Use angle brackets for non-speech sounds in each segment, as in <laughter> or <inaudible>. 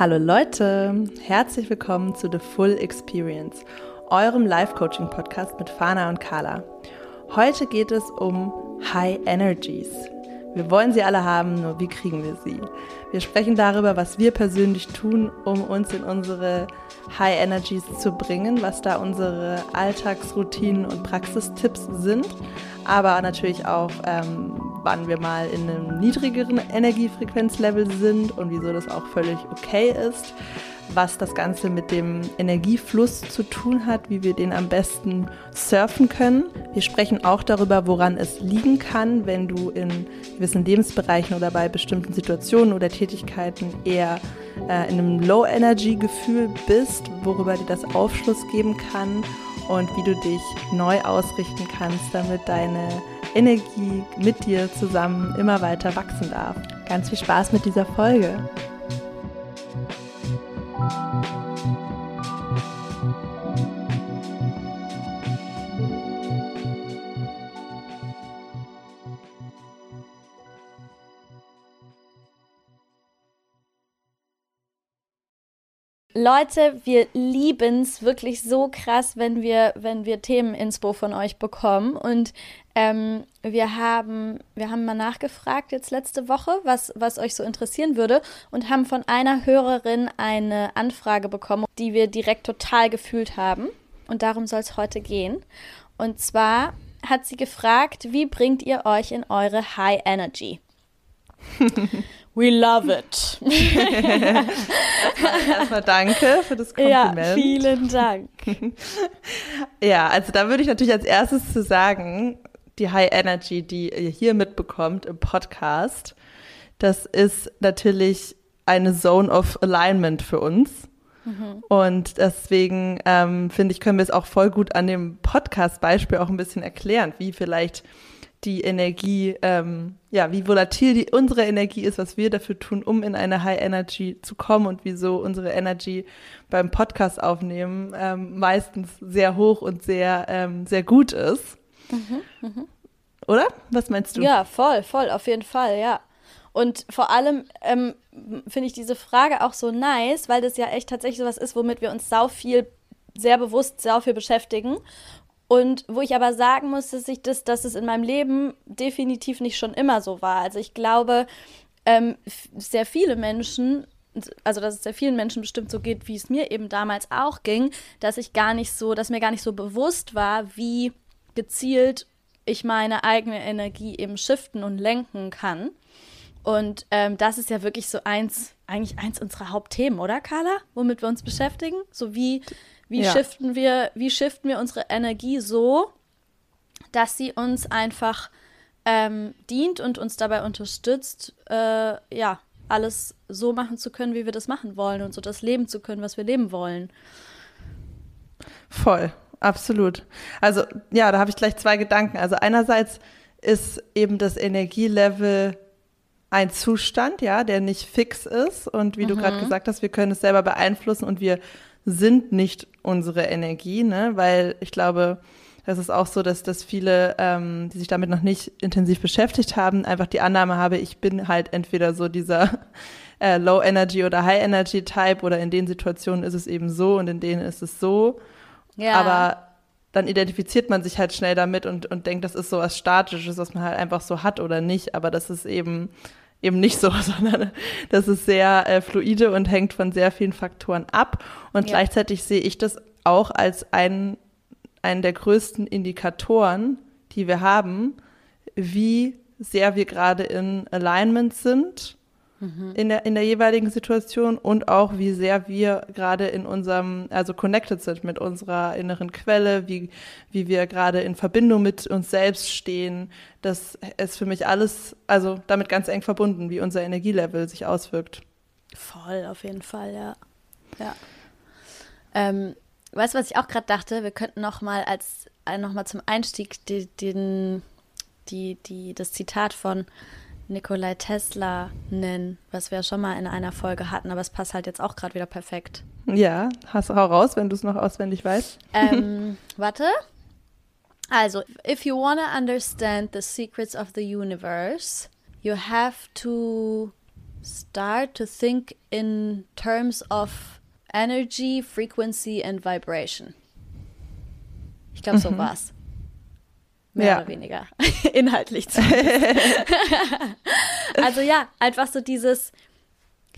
Hallo Leute, herzlich willkommen zu The Full Experience, eurem Life-Coaching-Podcast mit Fana und Carla. Heute geht es um High Energies. Wir wollen sie alle haben, nur wie kriegen wir sie? Wir sprechen darüber, was wir persönlich tun, um uns in unsere High Energies zu bringen, was da unsere Alltagsroutinen und Praxistipps sind, aber natürlich auch, ähm, wann wir mal in einem niedrigeren Energiefrequenzlevel sind und wieso das auch völlig okay ist, was das Ganze mit dem Energiefluss zu tun hat, wie wir den am besten surfen können. Wir sprechen auch darüber, woran es liegen kann, wenn du in gewissen Lebensbereichen oder bei bestimmten Situationen oder Tätigkeiten eher äh, in einem Low-Energy-Gefühl bist, worüber dir das Aufschluss geben kann und wie du dich neu ausrichten kannst, damit deine Energie mit dir zusammen immer weiter wachsen darf. Ganz viel Spaß mit dieser Folge. Leute, wir lieben es wirklich so krass, wenn wir, wenn wir Themeninspo von euch bekommen. Und ähm, wir haben, wir haben mal nachgefragt jetzt letzte Woche, was, was euch so interessieren würde und haben von einer Hörerin eine Anfrage bekommen, die wir direkt total gefühlt haben. Und darum soll es heute gehen. Und zwar hat sie gefragt, wie bringt ihr euch in eure High Energy? <laughs> We love it. erstmal, danke für das Kompliment. Ja, vielen Dank. <laughs> ja, also da würde ich natürlich als erstes zu sagen, die High Energy, die ihr hier mitbekommt im Podcast, das ist natürlich eine Zone of Alignment für uns. Mhm. Und deswegen ähm, finde ich, können wir es auch voll gut an dem Podcast-Beispiel auch ein bisschen erklären, wie vielleicht die Energie, ähm, ja, wie volatil die, unsere Energie ist, was wir dafür tun, um in eine High Energy zu kommen und wieso unsere Energy beim Podcast aufnehmen ähm, meistens sehr hoch und sehr, ähm, sehr gut ist. Mhm, mh. Oder? Was meinst du? Ja, voll, voll, auf jeden Fall, ja. Und vor allem ähm, finde ich diese Frage auch so nice, weil das ja echt tatsächlich sowas ist, womit wir uns sau viel, sehr bewusst, sehr viel beschäftigen. Und wo ich aber sagen muss, dass ich das, dass es in meinem Leben definitiv nicht schon immer so war. Also ich glaube, ähm, sehr viele Menschen, also dass es sehr vielen Menschen bestimmt so geht, wie es mir eben damals auch ging, dass ich gar nicht so, dass mir gar nicht so bewusst war, wie gezielt ich meine eigene Energie eben shiften und lenken kann. Und ähm, das ist ja wirklich so eins, eigentlich eins unserer Hauptthemen, oder Carla? Womit wir uns beschäftigen? So wie wie ja. shiften wir, wie shiften wir unsere Energie so, dass sie uns einfach ähm, dient und uns dabei unterstützt, äh, ja, alles so machen zu können, wie wir das machen wollen und so das leben zu können, was wir leben wollen. Voll, absolut. Also ja, da habe ich gleich zwei Gedanken. Also einerseits ist eben das Energielevel ein Zustand, ja, der nicht fix ist und wie mhm. du gerade gesagt hast, wir können es selber beeinflussen und wir sind nicht unsere Energie, ne? weil ich glaube, das ist auch so, dass, dass viele, ähm, die sich damit noch nicht intensiv beschäftigt haben, einfach die Annahme habe, ich bin halt entweder so dieser <laughs> äh, Low Energy oder High Energy Type oder in den Situationen ist es eben so und in denen ist es so. Ja. Aber dann identifiziert man sich halt schnell damit und, und denkt, das ist so was Statisches, was man halt einfach so hat oder nicht. Aber das ist eben eben nicht so, <laughs> sondern das ist sehr äh, fluide und hängt von sehr vielen Faktoren ab. Und ja. gleichzeitig sehe ich das auch als einen, einen der größten Indikatoren, die wir haben, wie sehr wir gerade in Alignment sind mhm. in, der, in der jeweiligen Situation und auch wie sehr wir gerade in unserem, also connected sind mit unserer inneren Quelle, wie, wie wir gerade in Verbindung mit uns selbst stehen. Das ist für mich alles, also damit ganz eng verbunden, wie unser Energielevel sich auswirkt. Voll, auf jeden Fall, ja. Ja. Ähm, weißt du, was ich auch gerade dachte? Wir könnten noch mal als äh, noch mal zum Einstieg die, den, die, die, das Zitat von Nikolai Tesla nennen, was wir ja schon mal in einer Folge hatten, aber es passt halt jetzt auch gerade wieder perfekt. Ja, hast auch raus, wenn du es noch auswendig weißt. Ähm, <laughs> warte. Also, if you want to understand the secrets of the universe, you have to start to think in terms of energy, frequency and vibration. Ich glaube, so mhm. war's. Mehr ja. oder weniger. <laughs> Inhaltlich <laughs> also ja, einfach so dieses,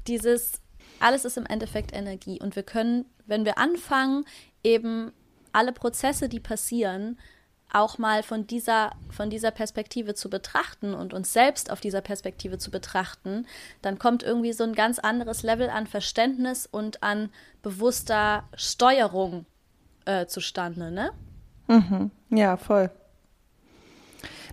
dieses, alles ist im Endeffekt Energie. Und wir können, wenn wir anfangen, eben alle Prozesse, die passieren, auch mal von dieser, von dieser Perspektive zu betrachten und uns selbst auf dieser Perspektive zu betrachten, dann kommt irgendwie so ein ganz anderes Level an Verständnis und an bewusster Steuerung äh, zustande, ne? Mhm. Ja, voll.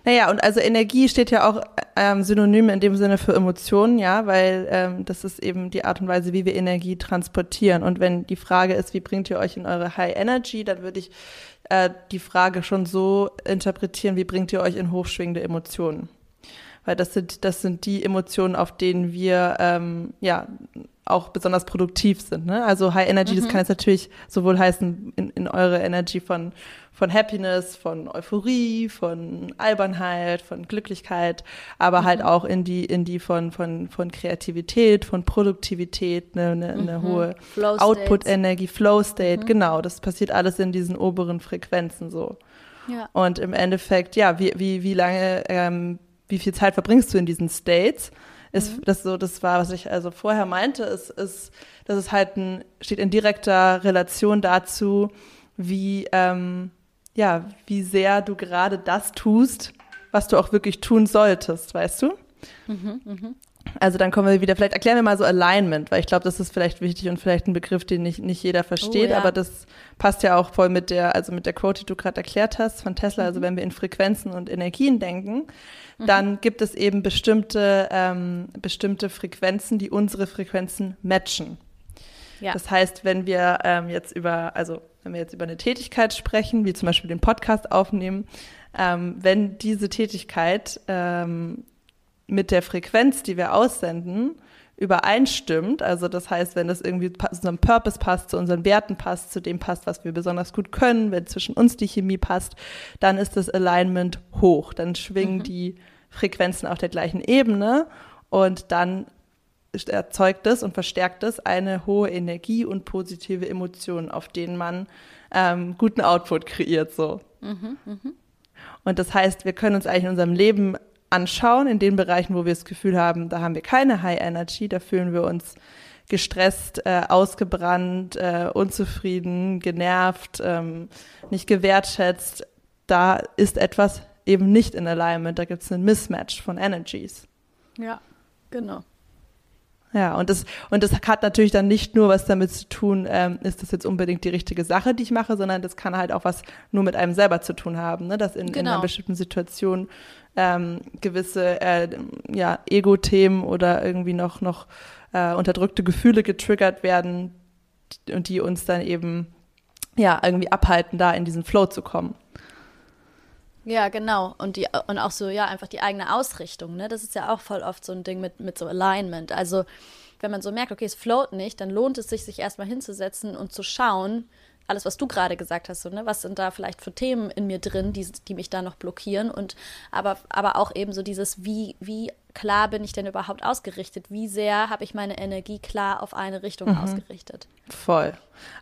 Naja, und also Energie steht ja auch ähm, synonym in dem Sinne für Emotionen, ja, weil ähm, das ist eben die Art und Weise, wie wir Energie transportieren. Und wenn die Frage ist, wie bringt ihr euch in eure High Energy, dann würde ich äh, die Frage schon so interpretieren, wie bringt ihr euch in hochschwingende Emotionen. Weil das sind, das sind die Emotionen, auf denen wir ähm, ja auch besonders produktiv sind. Ne? Also High Energy, mhm. das kann jetzt natürlich sowohl heißen in, in eure Energy von von Happiness, von Euphorie, von Albernheit, von Glücklichkeit, aber halt mhm. halt auch in die, in die von, von, von Kreativität, von Produktivität, eine, eine, eine mhm. hohe Output-Energie, Flow-State, mhm. genau, das passiert alles in diesen oberen Frequenzen so. Ja. Und im Endeffekt, ja, wie, wie, wie lange, ähm, wie viel Zeit verbringst du in diesen States? Ist mhm. das so, das war, was ich also vorher meinte, ist, ist, dass es halt ein, steht in direkter Relation dazu, wie, ähm, ja, wie sehr du gerade das tust, was du auch wirklich tun solltest, weißt du? Mhm, mh. Also dann kommen wir wieder, vielleicht erklären wir mal so Alignment, weil ich glaube, das ist vielleicht wichtig und vielleicht ein Begriff, den nicht, nicht jeder versteht, oh, ja. aber das passt ja auch voll mit der, also mit der Quote, die du gerade erklärt hast von Tesla. Also mhm. Also wenn wir in Frequenzen und Energien denken, mhm. dann gibt es eben bestimmte, ähm, bestimmte Frequenzen, die unsere Frequenzen matchen. Ja. Das heißt, wenn wir ähm, jetzt über, also wenn wir jetzt über eine Tätigkeit sprechen, wie zum Beispiel den Podcast aufnehmen, ähm, wenn diese Tätigkeit ähm, mit der Frequenz, die wir aussenden, übereinstimmt, also das heißt, wenn das irgendwie zu unserem Purpose passt, zu unseren Werten passt, zu dem passt, was wir besonders gut können, wenn zwischen uns die Chemie passt, dann ist das Alignment hoch, dann schwingen mhm. die Frequenzen auf der gleichen Ebene und dann erzeugt es und verstärkt es eine hohe Energie und positive Emotionen, auf denen man ähm, guten Output kreiert. So. Mhm, mh. Und das heißt, wir können uns eigentlich in unserem Leben anschauen, in den Bereichen, wo wir das Gefühl haben, da haben wir keine High Energy, da fühlen wir uns gestresst, äh, ausgebrannt, äh, unzufrieden, genervt, ähm, nicht gewertschätzt. Da ist etwas eben nicht in Alignment, da gibt es einen Mismatch von Energies. Ja, genau. Ja, und das, und das hat natürlich dann nicht nur was damit zu tun, ähm, ist das jetzt unbedingt die richtige Sache, die ich mache, sondern das kann halt auch was nur mit einem selber zu tun haben, ne? dass in, genau. in einer genau. bestimmten Situation ähm, gewisse äh, ja, Ego-Themen oder irgendwie noch, noch äh, unterdrückte Gefühle getriggert werden und die uns dann eben ja irgendwie abhalten, da in diesen Flow zu kommen. Ja, genau. Und, die, und auch so, ja, einfach die eigene Ausrichtung. Ne? Das ist ja auch voll oft so ein Ding mit, mit so Alignment. Also, wenn man so merkt, okay, es float nicht, dann lohnt es sich, sich erstmal hinzusetzen und zu schauen, alles, was du gerade gesagt hast, so, ne? was sind da vielleicht für Themen in mir drin, die, die mich da noch blockieren und aber, aber auch eben so dieses, wie, wie klar bin ich denn überhaupt ausgerichtet? Wie sehr habe ich meine Energie klar auf eine Richtung mhm. ausgerichtet? Voll.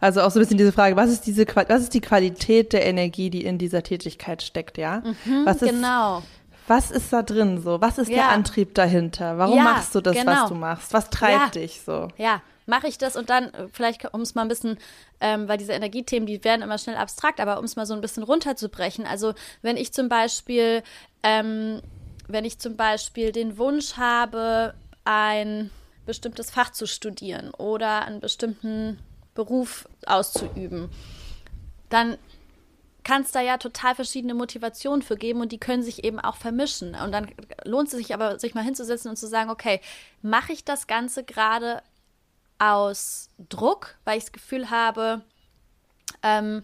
Also auch so ein bisschen diese Frage, was ist diese was ist die Qualität der Energie, die in dieser Tätigkeit steckt, ja? Mhm, was ist, genau. Was ist da drin so? Was ist ja. der Antrieb dahinter? Warum ja, machst du das, genau. was du machst? Was treibt ja. dich so? Ja, mache ich das und dann, äh, vielleicht um es mal ein bisschen, ähm, weil diese Energiethemen, die werden immer schnell abstrakt, aber um es mal so ein bisschen runterzubrechen. Also wenn ich zum Beispiel ähm, wenn ich zum Beispiel den Wunsch habe, ein bestimmtes Fach zu studieren oder einen bestimmten Beruf auszuüben, dann kann es da ja total verschiedene Motivationen für geben und die können sich eben auch vermischen. Und dann lohnt es sich aber, sich mal hinzusetzen und zu sagen, okay, mache ich das Ganze gerade aus Druck, weil ich das Gefühl habe, ähm,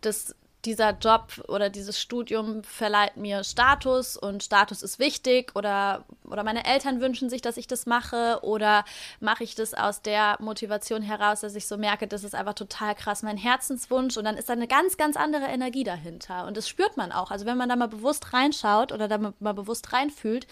das dieser Job oder dieses Studium verleiht mir Status und Status ist wichtig oder, oder meine Eltern wünschen sich, dass ich das mache oder mache ich das aus der Motivation heraus, dass ich so merke, das ist einfach total krass mein Herzenswunsch und dann ist da eine ganz, ganz andere Energie dahinter und das spürt man auch. Also wenn man da mal bewusst reinschaut oder da mal bewusst reinfühlt,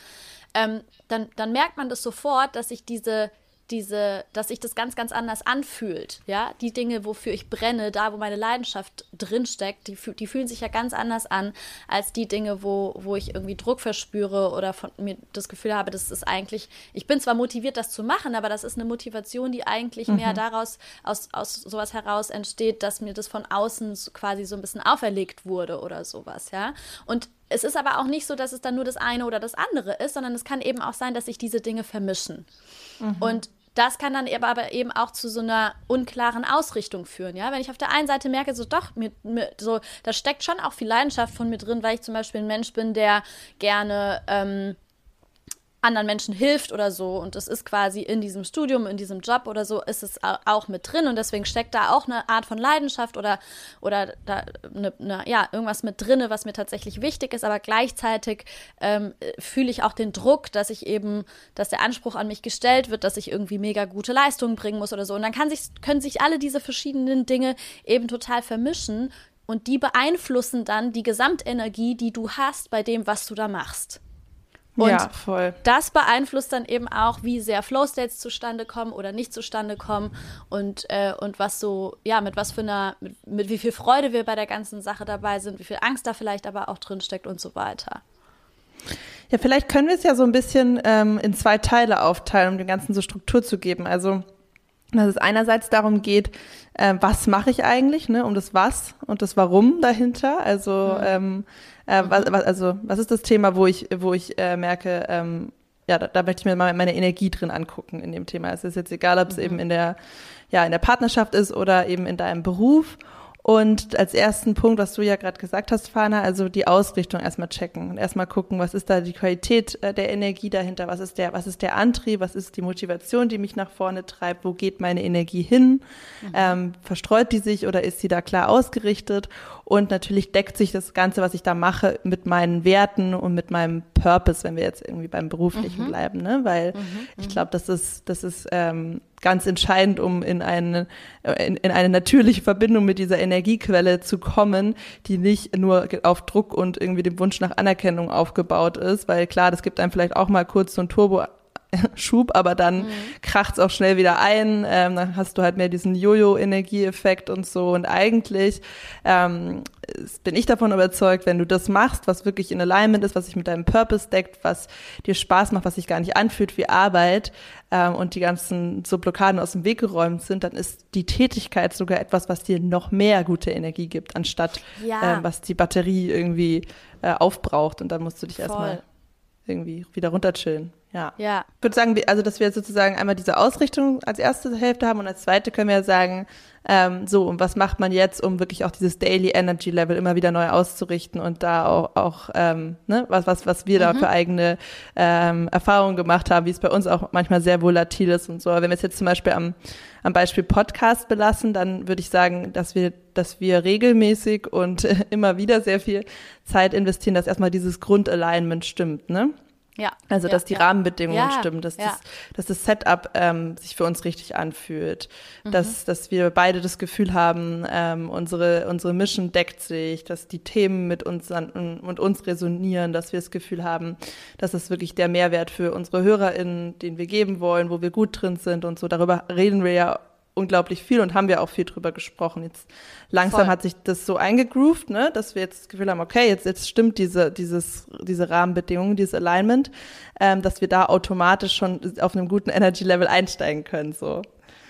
ähm, dann, dann merkt man das sofort, dass sich diese diese, dass sich das ganz, ganz anders anfühlt. Ja, die Dinge, wofür ich brenne, da, wo meine Leidenschaft drinsteckt, die, die fühlen sich ja ganz anders an als die Dinge, wo, wo ich irgendwie Druck verspüre oder von mir das Gefühl habe, das ist eigentlich, ich bin zwar motiviert, das zu machen, aber das ist eine Motivation, die eigentlich mhm. mehr daraus, aus, aus sowas heraus entsteht, dass mir das von außen quasi so ein bisschen auferlegt wurde oder sowas, ja. Und es ist aber auch nicht so, dass es dann nur das eine oder das andere ist, sondern es kann eben auch sein, dass sich diese Dinge vermischen. Mhm. Und das kann dann aber eben auch zu so einer unklaren Ausrichtung führen, ja. Wenn ich auf der einen Seite merke, so doch, mir, mir, so, da steckt schon auch viel Leidenschaft von mir drin, weil ich zum Beispiel ein Mensch bin, der gerne ähm, anderen Menschen hilft oder so. Und das ist quasi in diesem Studium, in diesem Job oder so, ist es auch mit drin. Und deswegen steckt da auch eine Art von Leidenschaft oder, oder da eine, eine, ja, irgendwas mit drin, was mir tatsächlich wichtig ist. Aber gleichzeitig ähm, fühle ich auch den Druck, dass ich eben, dass der Anspruch an mich gestellt wird, dass ich irgendwie mega gute Leistungen bringen muss oder so. Und dann kann sich, können sich alle diese verschiedenen Dinge eben total vermischen. Und die beeinflussen dann die Gesamtenergie, die du hast bei dem, was du da machst. Und ja, voll. das beeinflusst dann eben auch, wie sehr Flow-States zustande kommen oder nicht zustande kommen und, äh, und was so, ja, mit was für einer, mit, mit, wie viel Freude wir bei der ganzen Sache dabei sind, wie viel Angst da vielleicht aber auch drin steckt und so weiter. Ja, vielleicht können wir es ja so ein bisschen ähm, in zwei Teile aufteilen, um dem Ganzen so Struktur zu geben. Also, dass es einerseits darum geht, äh, was mache ich eigentlich, ne, um das Was und das Warum dahinter. Also, mhm. ähm, äh, was, also, was ist das Thema, wo ich, wo ich äh, merke, ähm, ja, da, da möchte ich mir mal meine Energie drin angucken in dem Thema. Es ist jetzt egal, ob es mhm. eben in der, ja, in der Partnerschaft ist oder eben in deinem Beruf. Und als ersten Punkt, was du ja gerade gesagt hast, Fana, also die Ausrichtung erstmal checken und erstmal gucken, was ist da die Qualität äh, der Energie dahinter, was ist der, was ist der Antrieb, was ist die Motivation, die mich nach vorne treibt, wo geht meine Energie hin, mhm. ähm, verstreut die sich oder ist sie da klar ausgerichtet und natürlich deckt sich das Ganze, was ich da mache, mit meinen Werten und mit meinem Purpose, wenn wir jetzt irgendwie beim Beruflichen mhm. bleiben, ne? Weil mhm. ich glaube, das ist, das ist ähm, ganz entscheidend, um in eine, in, in eine natürliche Verbindung mit dieser Energiequelle zu kommen, die nicht nur auf Druck und irgendwie dem Wunsch nach Anerkennung aufgebaut ist, weil klar, das gibt einem vielleicht auch mal kurz so ein Turbo <laughs> Schub, aber dann mhm. kracht's auch schnell wieder ein. Ähm, dann hast du halt mehr diesen Jojo-Energieeffekt und so. Und eigentlich ähm, bin ich davon überzeugt, wenn du das machst, was wirklich in Alignment ist, was sich mit deinem Purpose deckt, was dir Spaß macht, was sich gar nicht anfühlt wie Arbeit ähm, und die ganzen so Blockaden aus dem Weg geräumt sind, dann ist die Tätigkeit sogar etwas, was dir noch mehr gute Energie gibt, anstatt ja. ähm, was die Batterie irgendwie äh, aufbraucht. Und dann musst du dich erstmal irgendwie wieder runterchillen. Ja. ja. Ich würde sagen, also dass wir sozusagen einmal diese Ausrichtung als erste Hälfte haben und als zweite können wir sagen, ähm, so, und was macht man jetzt, um wirklich auch dieses Daily Energy Level immer wieder neu auszurichten und da auch, auch ähm, ne, was, was, was wir mhm. da für eigene ähm, Erfahrungen gemacht haben, wie es bei uns auch manchmal sehr volatil ist und so. Aber wenn wir es jetzt zum Beispiel am, am Beispiel Podcast belassen, dann würde ich sagen, dass wir, dass wir regelmäßig und <laughs> immer wieder sehr viel Zeit investieren, dass erstmal dieses Grundalignment stimmt, ne? Ja. Also, dass ja, die ja. Rahmenbedingungen ja, stimmen, dass, das, dass das Setup ähm, sich für uns richtig anfühlt, mhm. dass, dass wir beide das Gefühl haben, ähm, unsere, unsere Mission deckt sich, dass die Themen mit uns an, und uns resonieren, dass wir das Gefühl haben, dass es wirklich der Mehrwert für unsere HörerInnen, den wir geben wollen, wo wir gut drin sind und so. Darüber reden wir ja unglaublich viel und haben wir auch viel drüber gesprochen. Jetzt langsam Voll. hat sich das so eingegroovt, ne, dass wir jetzt das Gefühl haben, okay, jetzt, jetzt stimmt diese, dieses, diese Rahmenbedingungen, dieses Alignment, ähm, dass wir da automatisch schon auf einem guten Energy Level einsteigen können, so.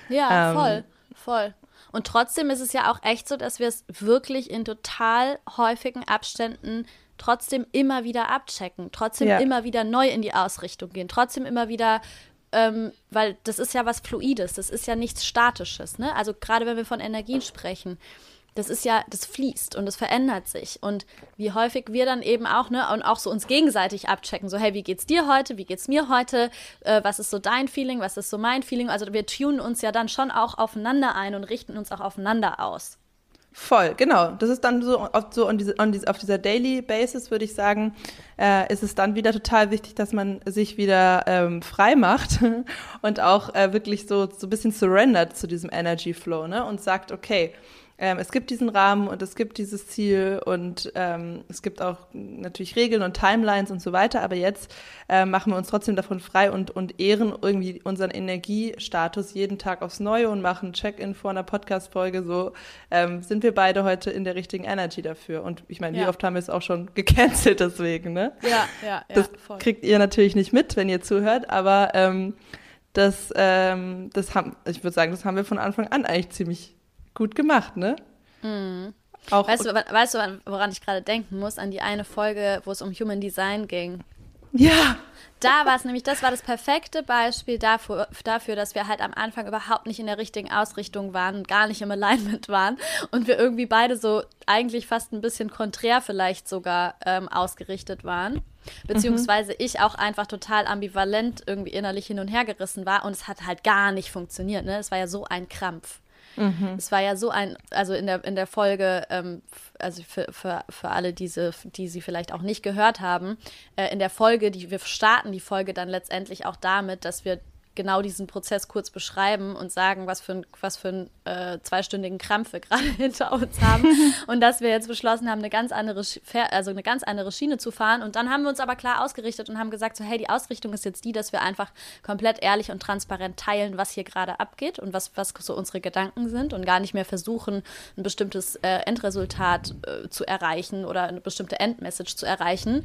Ja, ähm, voll, voll. Und trotzdem ist es ja auch echt so, dass wir es wirklich in total häufigen Abständen trotzdem immer wieder abchecken, trotzdem ja. immer wieder neu in die Ausrichtung gehen, trotzdem immer wieder ähm, weil das ist ja was Fluides, das ist ja nichts Statisches. Ne? Also gerade wenn wir von Energien sprechen, das ist ja, das fließt und es verändert sich. Und wie häufig wir dann eben auch, ne, und auch so uns gegenseitig abchecken, so, hey, wie geht's dir heute? Wie geht's mir heute? Äh, was ist so dein Feeling? Was ist so mein Feeling? Also wir tunen uns ja dann schon auch aufeinander ein und richten uns auch aufeinander aus. Voll, genau. Das ist dann so, auf, so on diese, on diese, auf dieser Daily Basis, würde ich sagen, äh, ist es dann wieder total wichtig, dass man sich wieder ähm, frei macht <laughs> und auch äh, wirklich so, so ein bisschen surrendert zu diesem Energy Flow ne? und sagt, okay, ähm, es gibt diesen Rahmen und es gibt dieses Ziel und ähm, es gibt auch natürlich Regeln und Timelines und so weiter, aber jetzt äh, machen wir uns trotzdem davon frei und, und ehren irgendwie unseren Energiestatus jeden Tag aufs Neue und machen Check-in vor einer Podcast-Folge, so ähm, sind wir beide heute in der richtigen Energy dafür. Und ich meine, ja. wie oft haben wir es auch schon <laughs> gecancelt deswegen, ne? Ja, ja, ja. Das voll. kriegt ihr natürlich nicht mit, wenn ihr zuhört, aber ähm, das, ähm, das haben, ich würde sagen, das haben wir von Anfang an eigentlich ziemlich gut gemacht, ne? Mhm. Auch weißt, du, weißt du, woran ich gerade denken muss? An die eine Folge, wo es um Human Design ging. Ja. Da war es nämlich, das war das perfekte Beispiel dafür, dafür, dass wir halt am Anfang überhaupt nicht in der richtigen Ausrichtung waren, gar nicht im Alignment waren und wir irgendwie beide so eigentlich fast ein bisschen konträr vielleicht sogar ähm, ausgerichtet waren. Beziehungsweise mhm. ich auch einfach total ambivalent irgendwie innerlich hin und her gerissen war und es hat halt gar nicht funktioniert. Ne? Es war ja so ein Krampf. Mhm. Es war ja so ein, also in der, in der Folge, ähm, also für, für, für alle diese, die sie vielleicht auch nicht gehört haben, äh, in der Folge, die wir starten die Folge dann letztendlich auch damit, dass wir genau diesen Prozess kurz beschreiben und sagen, was für, ein, was für einen äh, zweistündigen Krampf wir <laughs> gerade hinter uns haben <laughs> und dass wir jetzt beschlossen haben, eine ganz andere, also eine ganz andere Schiene zu fahren. Und dann haben wir uns aber klar ausgerichtet und haben gesagt, so hey, die Ausrichtung ist jetzt die, dass wir einfach komplett ehrlich und transparent teilen, was hier gerade abgeht und was, was so unsere Gedanken sind und gar nicht mehr versuchen, ein bestimmtes äh, Endresultat äh, zu erreichen oder eine bestimmte Endmessage zu erreichen.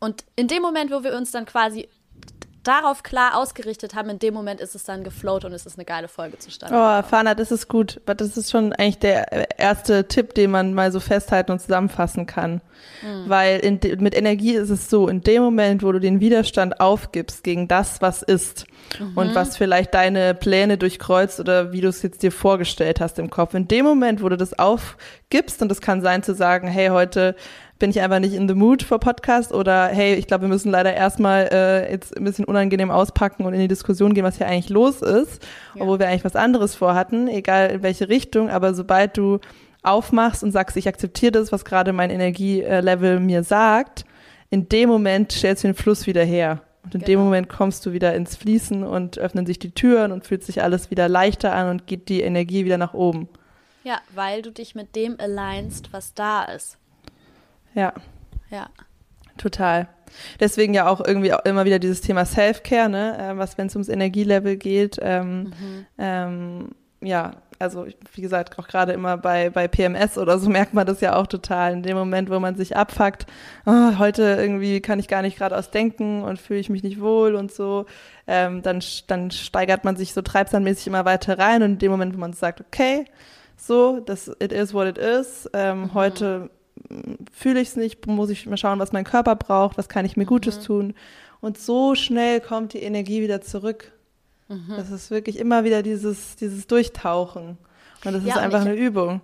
Und in dem Moment, wo wir uns dann quasi darauf klar ausgerichtet haben, in dem Moment ist es dann geflowt und es ist eine geile Folge zustande. Oh, Fana, das ist gut. Das ist schon eigentlich der erste Tipp, den man mal so festhalten und zusammenfassen kann. Mhm. Weil in, mit Energie ist es so, in dem Moment, wo du den Widerstand aufgibst gegen das, was ist mhm. und was vielleicht deine Pläne durchkreuzt oder wie du es jetzt dir vorgestellt hast im Kopf, in dem Moment, wo du das aufgibst und es kann sein zu sagen, hey, heute bin ich einfach nicht in the mood für Podcast oder hey, ich glaube, wir müssen leider erstmal äh, jetzt ein bisschen unangenehm auspacken und in die Diskussion gehen, was hier eigentlich los ist, ja. obwohl wir eigentlich was anderes vorhatten, egal in welche Richtung, aber sobald du aufmachst und sagst, ich akzeptiere das, was gerade mein Energielevel mir sagt, in dem Moment stellst du den Fluss wieder her. Und in genau. dem Moment kommst du wieder ins Fließen und öffnen sich die Türen und fühlt sich alles wieder leichter an und geht die Energie wieder nach oben. Ja, weil du dich mit dem alignst, was da ist. Ja. Ja. Total. Deswegen ja auch irgendwie auch immer wieder dieses Thema Self-Care, ne? Äh, was, wenn es ums Energielevel geht. Ähm, mhm. ähm, ja, also wie gesagt, auch gerade immer bei, bei PMS oder so merkt man das ja auch total. In dem Moment, wo man sich abfuckt, oh, heute irgendwie kann ich gar nicht geradeaus denken und fühle ich mich nicht wohl und so, ähm, dann, dann steigert man sich so treibsandmäßig immer weiter rein und in dem Moment, wo man sagt, okay, so, das it is what it is, ähm, mhm. heute fühle ich es nicht, muss ich mal schauen, was mein Körper braucht, was kann ich mir Gutes mhm. tun. Und so schnell kommt die Energie wieder zurück. Mhm. Das ist wirklich immer wieder dieses, dieses Durchtauchen. Und das ja, ist einfach eine Übung.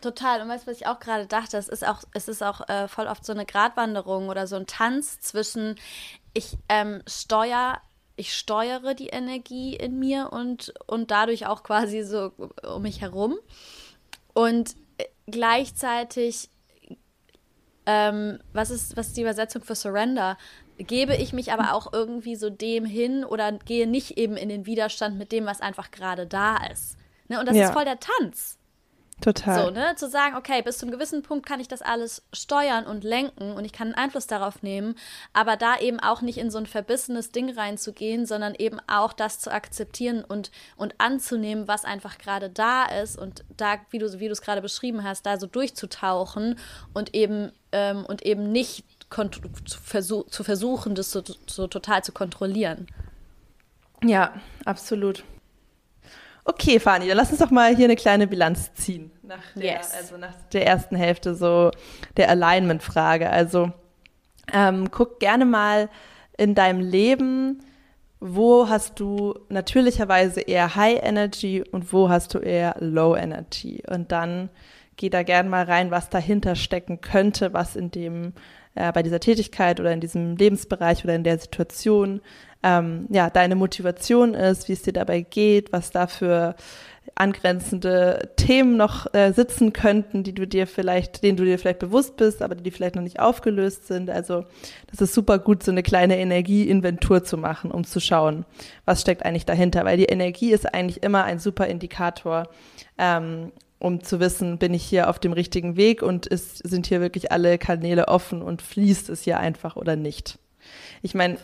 Total. Und weißt du, was ich auch gerade dachte? Es ist auch, es ist auch äh, voll oft so eine Gratwanderung oder so ein Tanz zwischen, ich ähm, steuere ich steuere die Energie in mir und, und dadurch auch quasi so um mich herum. Und äh, gleichzeitig ähm, was, ist, was ist die Übersetzung für Surrender? Gebe ich mich aber auch irgendwie so dem hin oder gehe nicht eben in den Widerstand mit dem, was einfach gerade da ist. Ne? Und das ja. ist voll der Tanz. Total. So, ne? Zu sagen, okay, bis zu einem gewissen Punkt kann ich das alles steuern und lenken und ich kann einen Einfluss darauf nehmen, aber da eben auch nicht in so ein verbissenes Ding reinzugehen, sondern eben auch das zu akzeptieren und, und anzunehmen, was einfach gerade da ist und da, wie du wie du es gerade beschrieben hast, da so durchzutauchen und eben, ähm, und eben nicht zu, versuch zu versuchen, das so, so total zu kontrollieren. Ja, absolut. Okay, Fani, dann lass uns doch mal hier eine kleine Bilanz ziehen. Nach der, yes. also nach der ersten Hälfte so der Alignment-Frage. Also ähm, guck gerne mal in deinem Leben, wo hast du natürlicherweise eher High Energy und wo hast du eher Low Energy? Und dann geh da gerne mal rein, was dahinter stecken könnte, was in dem äh, bei dieser Tätigkeit oder in diesem Lebensbereich oder in der Situation ähm, ja, deine Motivation ist, wie es dir dabei geht, was da für angrenzende Themen noch äh, sitzen könnten, die du dir vielleicht, denen du dir vielleicht bewusst bist, aber die vielleicht noch nicht aufgelöst sind. Also das ist super gut, so eine kleine Energieinventur zu machen, um zu schauen, was steckt eigentlich dahinter. Weil die Energie ist eigentlich immer ein super Indikator, ähm, um zu wissen, bin ich hier auf dem richtigen Weg und ist, sind hier wirklich alle Kanäle offen und fließt es hier einfach oder nicht. Ich meine,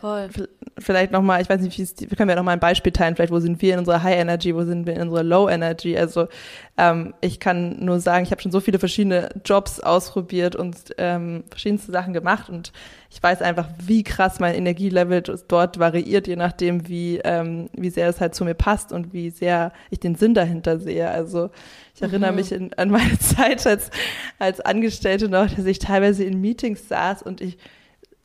vielleicht nochmal, ich weiß nicht, wie können wir nochmal ein Beispiel teilen, vielleicht wo sind wir in unserer High Energy, wo sind wir in unserer Low Energy. Also ähm, ich kann nur sagen, ich habe schon so viele verschiedene Jobs ausprobiert und ähm, verschiedenste Sachen gemacht und ich weiß einfach, wie krass mein Energielevel dort variiert, je nachdem, wie, ähm, wie sehr es halt zu mir passt und wie sehr ich den Sinn dahinter sehe. Also ich erinnere mhm. mich in, an meine <laughs> Zeit als, als Angestellte noch, dass ich teilweise in Meetings saß und ich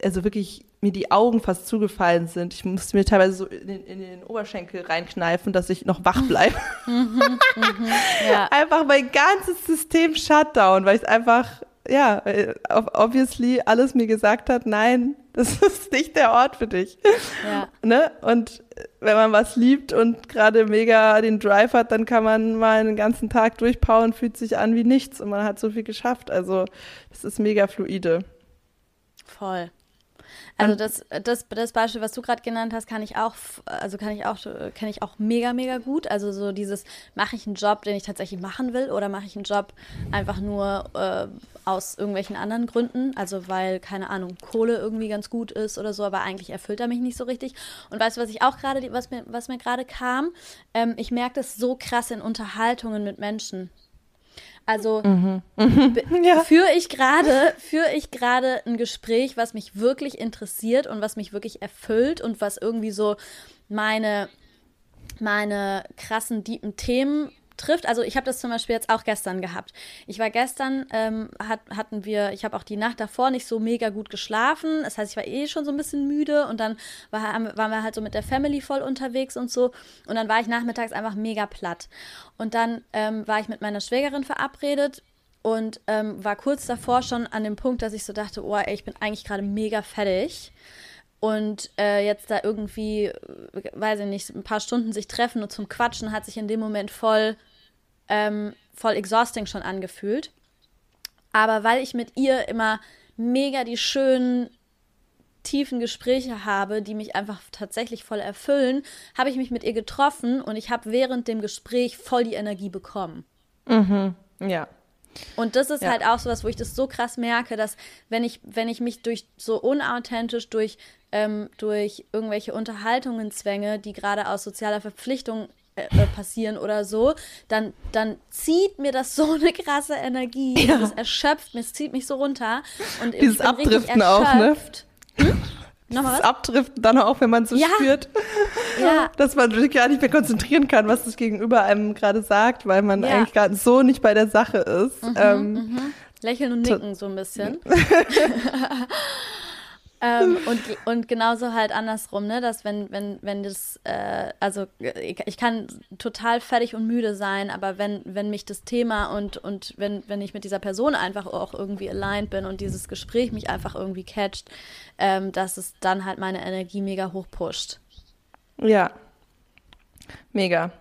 also wirklich mir die Augen fast zugefallen sind. Ich musste mir teilweise so in den, in den Oberschenkel reinkneifen, dass ich noch wach bleibe. <laughs> Mhm, mhm, ja. Einfach mein ganzes System Shutdown, weil ich einfach, ja, obviously alles mir gesagt hat, nein, <laughs> das ist nicht der Ort für dich. Ja. Ne? Und wenn man was liebt und gerade mega den Drive hat, dann kann man mal einen ganzen Tag durchpowern, fühlt sich an wie nichts und man hat so viel geschafft. Also das ist mega fluide. Voll. Also das, das, das Beispiel, was du gerade genannt hast, kann ich auch, also kann ich auch, kenne ich auch mega, mega gut. Also so dieses, mache ich einen Job, den ich tatsächlich machen will, oder mache ich einen Job einfach nur äh, aus irgendwelchen anderen Gründen, also weil, keine Ahnung, Kohle irgendwie ganz gut ist oder so, aber eigentlich erfüllt er mich nicht so richtig. Und weißt du, was ich auch gerade, was mir, was mir gerade kam? Ähm, ich merke das so krass in Unterhaltungen mit Menschen. Also mhm. <laughs> ja. führe ich gerade führe ich gerade ein Gespräch, was mich wirklich interessiert und was mich wirklich erfüllt und was irgendwie so meine meine krassen deepen Themen trifft. Also ich habe das zum Beispiel jetzt auch gestern gehabt. Ich war gestern, ähm, hat, hatten wir, ich habe auch die Nacht davor nicht so mega gut geschlafen. Das heißt, ich war eh schon so ein bisschen müde und dann war, waren wir halt so mit der Family voll unterwegs und so. Und dann war ich nachmittags einfach mega platt. Und dann ähm, war ich mit meiner Schwägerin verabredet und ähm, war kurz davor schon an dem Punkt, dass ich so dachte, oh, ey, ich bin eigentlich gerade mega fertig und äh, jetzt da irgendwie, weiß ich nicht, ein paar Stunden sich treffen und zum Quatschen hat sich in dem Moment voll, ähm, voll exhausting schon angefühlt. Aber weil ich mit ihr immer mega die schönen, tiefen Gespräche habe, die mich einfach tatsächlich voll erfüllen, habe ich mich mit ihr getroffen und ich habe während dem Gespräch voll die Energie bekommen. Mhm. Ja. Und das ist ja. halt auch so was, wo ich das so krass merke, dass wenn ich, wenn ich mich durch so unauthentisch durch ähm, durch irgendwelche Unterhaltungen zwänge, die gerade aus sozialer Verpflichtung äh, passieren oder so, dann, dann zieht mir das so <laughs> eine krasse Energie. Ja. Das erschöpft mich, es zieht mich so runter. Und Dieses Abdriften auch, ne? Hm? Nochmal was? Abdriften dann auch, wenn man so ja. spürt, <laughs> ja. dass man sich gar nicht mehr konzentrieren kann, was das Gegenüber einem gerade sagt, weil man ja. eigentlich gerade so nicht bei der Sache ist. Mhm, ähm, mhm. Lächeln und nicken so ein bisschen. <laughs> Ähm, <laughs> und, und genauso halt andersrum, ne, dass wenn, wenn, wenn das, äh, also ich, kann total fertig und müde sein, aber wenn, wenn mich das Thema und, und wenn, wenn ich mit dieser Person einfach auch irgendwie aligned bin und dieses Gespräch mich einfach irgendwie catcht, ähm, dass es dann halt meine Energie mega hoch pusht. Ja. Mega.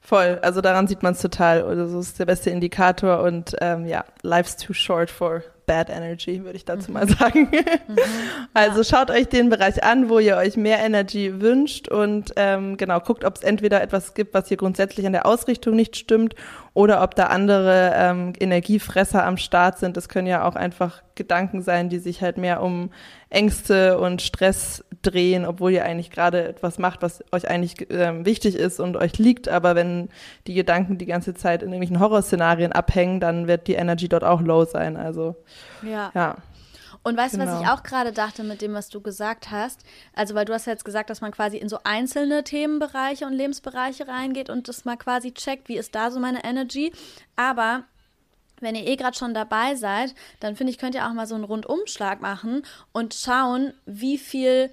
Voll, also daran sieht man es total. Also das ist der beste Indikator und ähm, ja, life's too short for Bad Energy, würde ich dazu mhm. mal sagen. Mhm. <laughs> Also ja. schaut euch den Bereich an, wo ihr euch mehr Energy wünscht und ähm, genau, guckt, ob es entweder etwas gibt, was hier grundsätzlich an der Ausrichtung nicht stimmt oder ob da andere ähm, Energiefresser am Start sind. Das können ja auch einfach Gedanken sein, die sich halt mehr um Ängste und Stress drehen, obwohl ihr eigentlich gerade etwas macht, was euch eigentlich ähm, wichtig ist und euch liegt. Aber wenn die Gedanken die ganze Zeit in irgendwelchen Horrorszenarien abhängen, dann wird die Energy dort auch low sein. Also ja. ja. Und weißt du, genau. was ich auch gerade dachte mit dem, was du gesagt hast? Also, weil du hast jetzt gesagt, dass man quasi in so einzelne Themenbereiche und Lebensbereiche reingeht und das mal quasi checkt, wie ist da so meine Energy. Aber wenn ihr eh gerade schon dabei seid, dann finde ich, könnt ihr auch mal so einen Rundumschlag machen und schauen, wie viel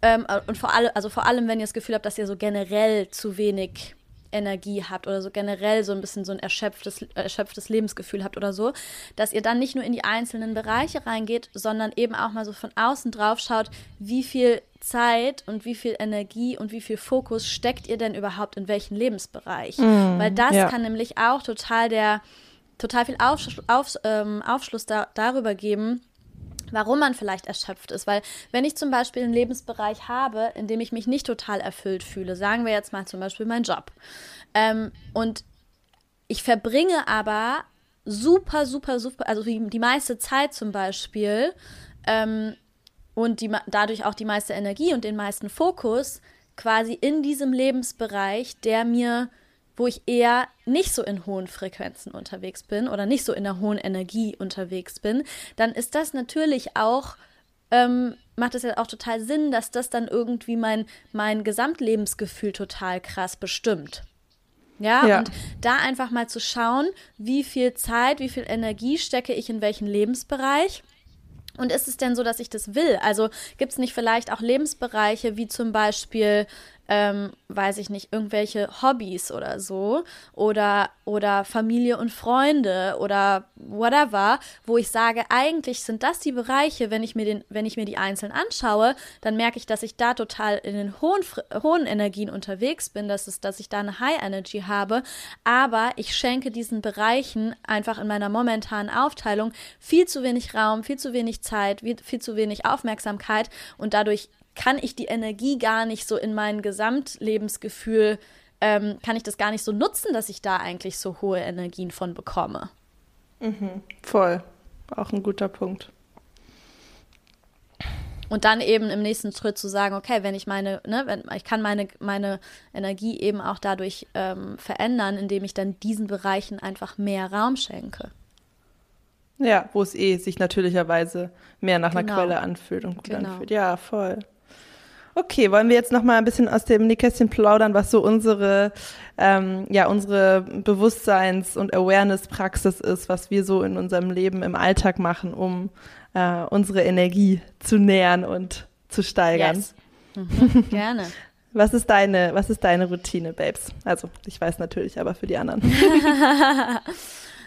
ähm, und vor allem, also vor allem, wenn ihr das Gefühl habt, dass ihr so generell zu wenig Energie habt oder so generell so ein bisschen so ein erschöpftes, erschöpftes Lebensgefühl habt oder so, dass ihr dann nicht nur in die einzelnen Bereiche reingeht, sondern eben auch mal so von außen drauf schaut, wie viel Zeit und wie viel Energie und wie viel Fokus steckt ihr denn überhaupt in welchen Lebensbereich? Mm, Weil das ja. kann nämlich auch total der total viel Aufsch auf, ähm, Aufschluss da, darüber geben, warum man vielleicht erschöpft ist. Weil wenn ich zum Beispiel einen Lebensbereich habe, in dem ich mich nicht total erfüllt fühle, sagen wir jetzt mal zum Beispiel meinen Job, ähm, und ich verbringe aber super, super, super, also die meiste Zeit zum Beispiel ähm, und die, dadurch auch die meiste Energie und den meisten Fokus quasi in diesem Lebensbereich, der mir wo ich eher nicht so in hohen Frequenzen unterwegs bin oder nicht so in der hohen Energie unterwegs bin, dann ist das natürlich auch, ähm, macht es ja auch total Sinn, dass das dann irgendwie mein, mein Gesamtlebensgefühl total krass bestimmt. Ja, ja, und da einfach mal zu schauen, wie viel Zeit, wie viel Energie stecke ich in welchen Lebensbereich. Und ist es denn so, dass ich das will? Also gibt es nicht vielleicht auch Lebensbereiche wie zum Beispiel ähm, weiß ich nicht, irgendwelche Hobbys oder so oder, oder Familie und Freunde oder whatever, wo ich sage, eigentlich sind das die Bereiche, wenn ich mir den, wenn ich mir die einzeln anschaue, dann merke ich, dass ich da total in den hohen, hohen Energien unterwegs bin, dass, es, dass ich da eine High Energy habe, aber ich schenke diesen Bereichen einfach in meiner momentanen Aufteilung viel zu wenig Raum, viel zu wenig Zeit, viel zu wenig Aufmerksamkeit und dadurch kann ich die Energie gar nicht so in mein Gesamtlebensgefühl, ähm, kann ich das gar nicht so nutzen, dass ich da eigentlich so hohe Energien von bekomme. Mhm, voll. Auch ein guter Punkt. Und dann eben im nächsten Schritt zu sagen, okay, wenn ich meine, ne, wenn, ich kann meine, meine Energie eben auch dadurch ähm, verändern, indem ich dann diesen Bereichen einfach mehr Raum schenke. Ja, wo es eh sich natürlicherweise mehr nach genau. einer Quelle anfühlt und gut genau. anfühlt. Ja, voll. Okay, wollen wir jetzt noch mal ein bisschen aus dem Nähkästchen plaudern, was so unsere, ähm, ja, unsere Bewusstseins- und Awareness-Praxis ist, was wir so in unserem Leben im Alltag machen, um äh, unsere Energie zu nähern und zu steigern. Yes. <laughs> Mhm, gerne. Was ist deine, was ist deine Routine, Babes? Also, ich weiß natürlich, aber für die anderen. <laughs>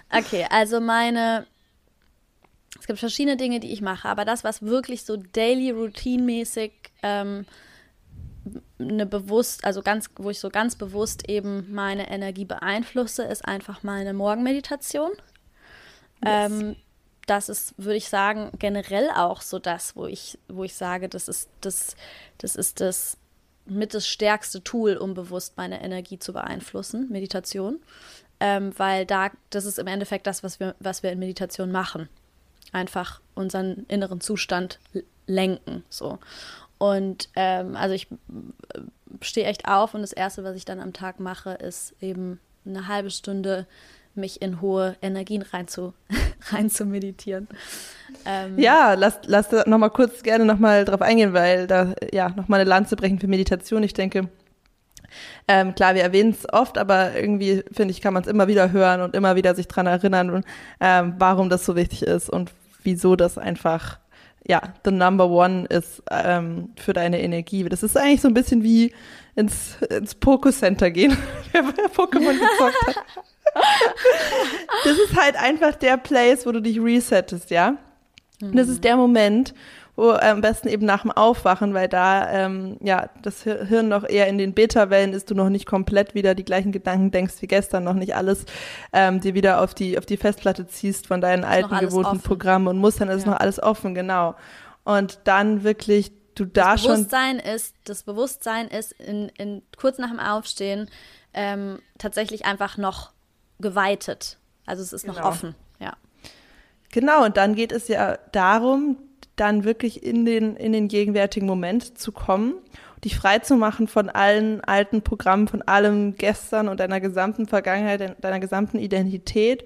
okay, also meine, es gibt verschiedene Dinge, die ich mache, aber das, was wirklich so daily routine-mäßig ähm, eine bewusst, also ganz, wo ich so ganz bewusst eben meine Energie beeinflusse, ist einfach meine Morgenmeditation. Yes. Ähm, das ist, würde ich sagen, generell auch so das, wo ich, wo ich sage, das ist das, das ist das mit das stärkste Tool, um bewusst meine Energie zu beeinflussen, Meditation. Ähm, weil da, das ist im Endeffekt das, was wir, was wir in Meditation machen einfach unseren inneren Zustand lenken. So. Und ähm, also ich äh, stehe echt auf und das Erste, was ich dann am Tag mache, ist eben eine halbe Stunde mich in hohe Energien rein zu, <laughs> rein zu meditieren. Ähm, ja, lass, lass da noch mal kurz gerne noch mal drauf eingehen, weil da ja noch mal eine Lanze brechen für Meditation. Ich denke, ähm, klar, wir erwähnen es oft, aber irgendwie finde ich, kann man es immer wieder hören und immer wieder sich dran erinnern, ähm, warum das so wichtig ist und wieso das einfach ja, the number one ist ähm, für deine Energie. Das ist eigentlich so ein bisschen wie ins, ins Poké-Center gehen, <laughs> wer Pokémon gezockt hat. das ist halt einfach der Place, wo du dich resettest, ja. Mhm. Das ist der Moment, wo äh, am besten eben nach dem Aufwachen, weil da ähm, ja das Hirn noch eher in den Beta-Wellen ist, du noch nicht komplett wieder die gleichen Gedanken denkst wie gestern, noch nicht alles ähm, dir wieder auf die auf die Festplatte ziehst von deinen alten gewohnten offen. Programmen und musst dann ist ja. noch alles offen, genau. Und dann wirklich du da das Bewusstsein schon ist, das Bewusstsein ist in, in kurz nach dem Aufstehen ähm, tatsächlich einfach noch geweitet. Also es ist noch genau. offen, ja. Genau, und dann geht es ja darum, dann wirklich in den, in den gegenwärtigen Moment zu kommen, dich frei zu machen von allen alten Programmen, von allem gestern und deiner gesamten Vergangenheit, deiner gesamten Identität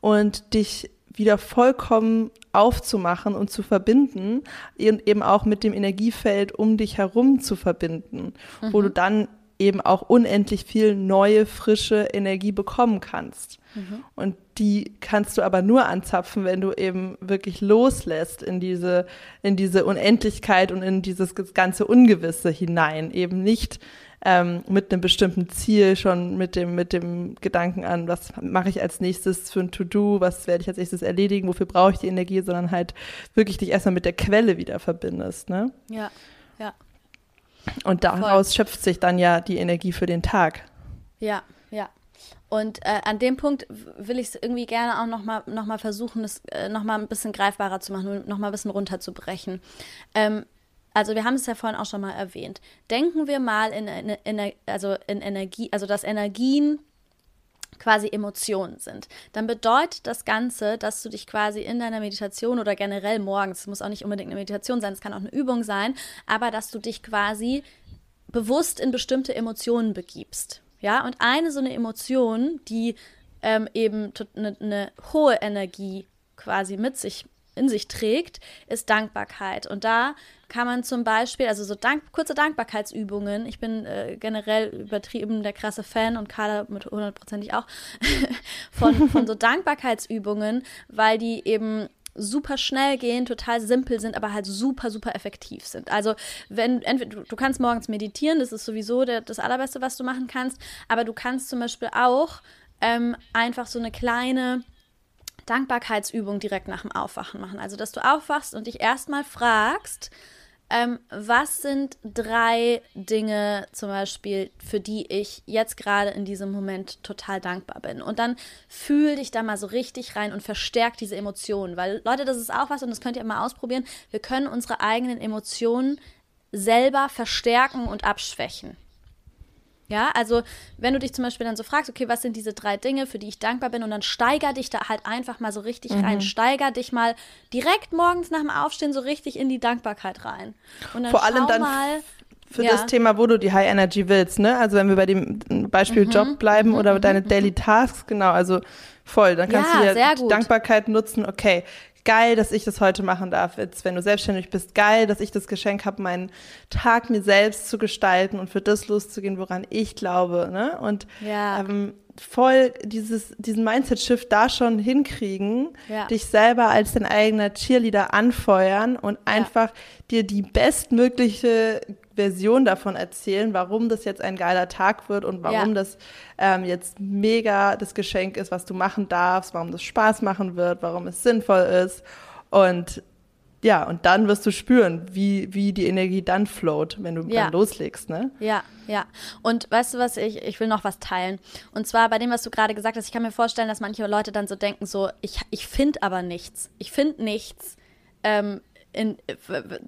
und dich wieder vollkommen aufzumachen und zu verbinden und eben auch mit dem Energiefeld um dich herum zu verbinden, mhm. wo du dann eben auch unendlich viel neue, frische Energie bekommen kannst. Mhm. Und die kannst du aber nur anzapfen, wenn du eben wirklich loslässt in diese, in diese Unendlichkeit und in dieses ganze Ungewisse hinein. Eben nicht ähm, mit einem bestimmten Ziel schon mit dem, mit dem Gedanken an, was mache ich als nächstes für ein To-Do, was werde ich als nächstes erledigen, wofür brauche ich die Energie, sondern halt wirklich dich erstmal mit der Quelle wieder verbindest. Ne? Ja, ja. Und daraus Voll. schöpft sich dann ja die Energie für den Tag. Ja, ja. Und äh, an dem Punkt will ich es irgendwie gerne auch nochmal noch mal versuchen, es äh, nochmal ein bisschen greifbarer zu machen, nochmal ein bisschen runterzubrechen. Ähm, also wir haben es ja vorhin auch schon mal erwähnt. Denken wir mal in, in, in, also in Energie, also dass Energien quasi Emotionen sind, dann bedeutet das Ganze, dass du dich quasi in deiner Meditation oder generell morgens, es muss auch nicht unbedingt eine Meditation sein, es kann auch eine Übung sein, aber dass du dich quasi bewusst in bestimmte Emotionen begibst. Ja, und eine so eine Emotion, die ähm, eben eine, eine hohe Energie quasi mit sich in sich trägt, ist Dankbarkeit. Und da kann man zum Beispiel, also so Dank, kurze Dankbarkeitsübungen, ich bin äh, generell übertrieben der krasse Fan und Carla mit hundertprozentig auch, <laughs> von, von so Dankbarkeitsübungen, weil die eben super schnell gehen, total simpel sind, aber halt super, super effektiv sind. Also, wenn, entweder du, kannst morgens meditieren, das ist sowieso der, das Allerbeste, was du machen kannst, aber du kannst zum Beispiel auch ähm, einfach so eine kleine Dankbarkeitsübung direkt nach dem Aufwachen machen. Also, dass du aufwachst und dich erstmal fragst, ähm, was sind drei Dinge zum Beispiel, für die ich jetzt gerade in diesem Moment total dankbar bin? Und dann fühl dich da mal so richtig rein und verstärk diese Emotionen. Weil, Leute, das ist auch was und das könnt ihr mal ausprobieren. Wir können unsere eigenen Emotionen selber verstärken und abschwächen. Ja, also wenn du dich zum Beispiel dann so fragst, okay, was sind diese drei Dinge, für die ich dankbar bin, und dann steiger dich da halt einfach mal so richtig mhm. rein, steiger dich mal direkt morgens nach dem Aufstehen so richtig in die Dankbarkeit rein. Und dann Vor allem dann mal, für ja. das Thema, wo du die High Energy willst, ne? Also wenn wir bei dem Beispiel mhm. Job bleiben mhm. oder mhm. deine mhm. Daily Tasks, genau, also voll, dann kannst ja, du ja Dankbarkeit nutzen, okay, geil, dass ich das heute machen darf. Jetzt, wenn du selbstständig bist, geil, dass ich das Geschenk habe, meinen Tag mir selbst zu gestalten und für das loszugehen, woran ich glaube. Ne? Und ja. ähm, voll dieses, diesen Mindset-Shift da schon hinkriegen, ja. dich selber als dein eigener Cheerleader anfeuern und einfach dir die bestmögliche Version davon erzählen, warum das jetzt ein geiler Tag wird und warum ja. das ähm, jetzt mega das Geschenk ist, was du machen darfst, warum das Spaß machen wird, warum es sinnvoll ist. Und ja, und dann wirst du spüren, wie, wie die Energie dann float, wenn du ja. dann loslegst, ne? Ja, ja. Und weißt du was, ich, ich will noch was teilen. Und zwar bei dem, was du gerade gesagt hast, ich kann mir vorstellen, dass manche Leute dann so denken, so, ich, ich finde aber nichts. Ich finde nichts. Ähm, in,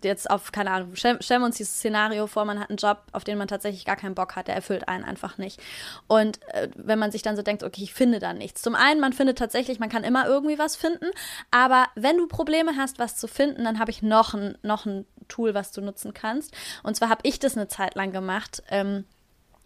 jetzt auf, keine Ahnung, stellen, wir uns dieses Szenario vor, man hat einen Job, auf den man tatsächlich gar keinen Bock hat, der erfüllt einen einfach nicht. Und äh, wenn man sich dann so denkt, okay, ich finde da nichts. Zum einen, man findet tatsächlich, man kann immer irgendwie was finden, aber wenn du Probleme hast, was zu finden, dann habe ich noch ein, noch ein Tool, was du nutzen kannst. Und zwar habe ich das eine Zeit lang gemacht. Ähm,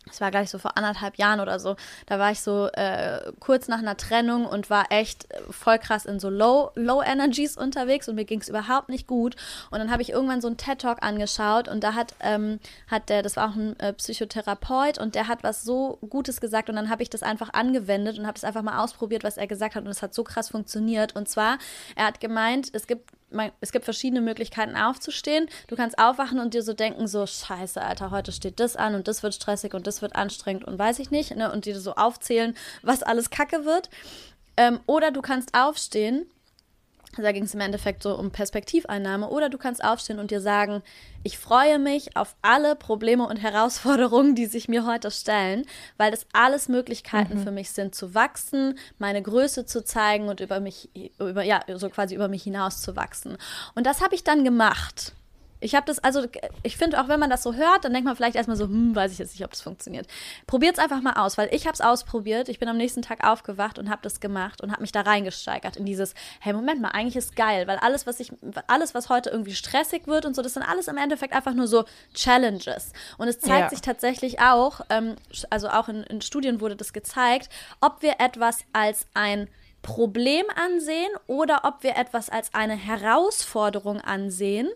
das war gleich so vor anderthalb Jahren oder so. Da war ich so äh, kurz nach einer Trennung und war echt voll krass in so Low, Low Energies unterwegs und mir ging es überhaupt nicht gut. Und dann habe ich irgendwann so einen TED Talk angeschaut und da hat, ähm, hat der, das war auch ein äh, Psychotherapeut und der hat was so Gutes gesagt und dann habe ich das einfach angewendet und habe das einfach mal ausprobiert, was er gesagt hat und es hat so krass funktioniert. Und zwar, er hat gemeint, es gibt man, es gibt verschiedene Möglichkeiten aufzustehen. Du kannst aufwachen und dir so denken, so scheiße, Alter, heute steht das an und das wird stressig und das wird anstrengend und weiß ich nicht. Ne? Und dir so aufzählen, was alles kacke wird. Ähm, oder du kannst aufstehen da ging es im Endeffekt so um Perspektiveinnahme. Oder du kannst aufstehen und dir sagen, ich freue mich auf alle Probleme und Herausforderungen, die sich mir heute stellen, weil das alles Möglichkeiten mhm. für mich sind, zu wachsen, meine Größe zu zeigen und über mich, über, ja, so quasi über mich hinaus zu wachsen. Und das habe ich dann gemacht. Ich habe das, also ich finde auch, wenn man das so hört, dann denkt man vielleicht erstmal so, hm, weiß ich jetzt nicht, ob das funktioniert. Probiert es einfach mal aus, weil ich habe es ausprobiert. Ich bin am nächsten Tag aufgewacht und habe das gemacht und habe mich da reingesteigert in dieses, hey, Moment mal, eigentlich ist geil, weil alles, was ich, alles, was heute irgendwie stressig wird und so, das sind alles im Endeffekt einfach nur so Challenges. Und es zeigt ja. sich tatsächlich auch, ähm, also auch in, in Studien wurde das gezeigt, ob wir etwas als ein Problem ansehen oder ob wir etwas als eine Herausforderung ansehen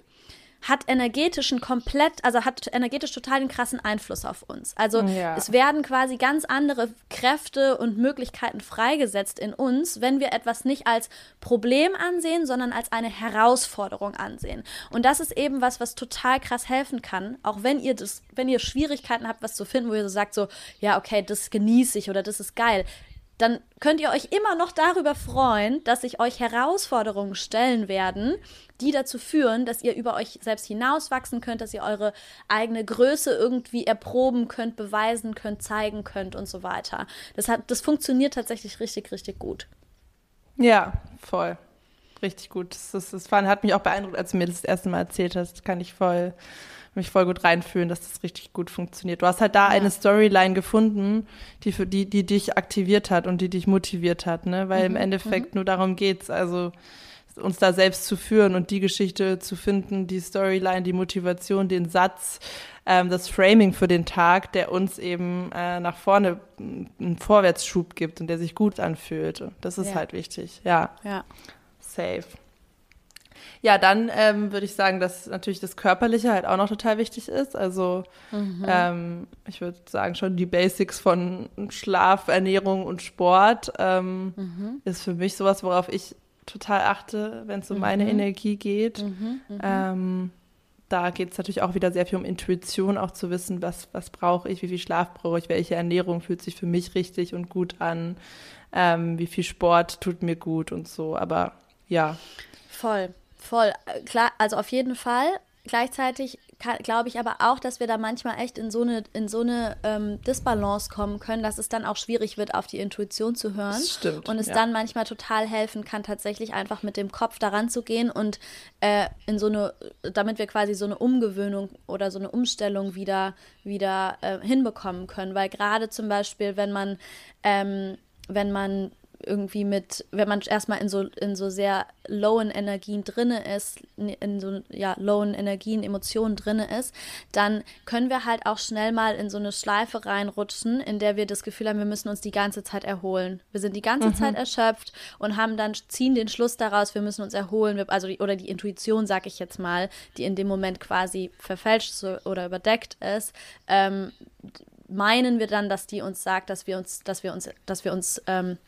hat energetischen komplett, also hat energetisch total den krassen Einfluss auf uns. Also ja. es werden quasi ganz andere Kräfte und Möglichkeiten freigesetzt in uns, wenn wir etwas nicht als Problem ansehen, sondern als eine Herausforderung ansehen. Und das ist eben was, was total krass helfen kann, auch wenn ihr das, wenn ihr Schwierigkeiten habt, was zu finden, wo ihr so sagt, so, ja, okay, das genieße ich oder das ist geil dann könnt ihr euch immer noch darüber freuen, dass sich euch Herausforderungen stellen werden, die dazu führen, dass ihr über euch selbst hinauswachsen könnt, dass ihr eure eigene Größe irgendwie erproben könnt, beweisen könnt, zeigen könnt und so weiter. Das, hat, das funktioniert tatsächlich richtig, richtig gut. Ja, voll. Richtig gut. Das, das, das hat mich auch beeindruckt, als du mir das, das erste Mal erzählt hast. Kann ich voll mich voll gut reinfühlen, dass das richtig gut funktioniert. Du hast halt da ja. eine Storyline gefunden, die für die, die dich aktiviert hat und die dich motiviert hat, ne? Weil mhm. im Endeffekt mhm. nur darum geht's, also uns da selbst zu führen und die Geschichte zu finden, die Storyline, die Motivation, den Satz, ähm, das Framing für den Tag, der uns eben äh, nach vorne einen Vorwärtsschub gibt und der sich gut anfühlt. Das ist ja. halt wichtig. Ja. Ja. Safe. Ja, dann ähm, würde ich sagen, dass natürlich das Körperliche halt auch noch total wichtig ist. Also mhm. ähm, ich würde sagen, schon die Basics von Schlaf, Ernährung und Sport ähm, mhm. ist für mich sowas, worauf ich total achte, wenn es um mhm. meine Energie geht. Mhm, mhm. Ähm, da geht es natürlich auch wieder sehr viel um Intuition, auch zu wissen, was, was brauche ich, wie viel Schlaf brauche ich, welche Ernährung fühlt sich für mich richtig und gut an, ähm, wie viel Sport tut mir gut und so. Aber ja. Voll. Voll, klar, also auf jeden Fall. Gleichzeitig glaube ich aber auch, dass wir da manchmal echt in so eine, in so eine ähm, Disbalance kommen können, dass es dann auch schwierig wird, auf die Intuition zu hören. Das stimmt. Und es ja. dann manchmal total helfen kann, tatsächlich einfach mit dem Kopf daran zu gehen und äh, in so eine, damit wir quasi so eine Umgewöhnung oder so eine Umstellung wieder, wieder äh, hinbekommen können. Weil gerade zum Beispiel, wenn man, ähm, wenn man irgendwie mit, wenn man erstmal in so, in so sehr lowen Energien drinne ist, in so ja, lowen Energien, Emotionen drinne ist, dann können wir halt auch schnell mal in so eine Schleife reinrutschen, in der wir das Gefühl haben, wir müssen uns die ganze Zeit erholen. Wir sind die ganze mhm. Zeit erschöpft und haben dann, ziehen den Schluss daraus, wir müssen uns erholen, also die, oder die Intuition, sag ich jetzt mal, die in dem Moment quasi verfälscht oder überdeckt ist, ähm, meinen wir dann, dass die uns sagt, dass wir uns, dass wir uns, dass wir uns ähm,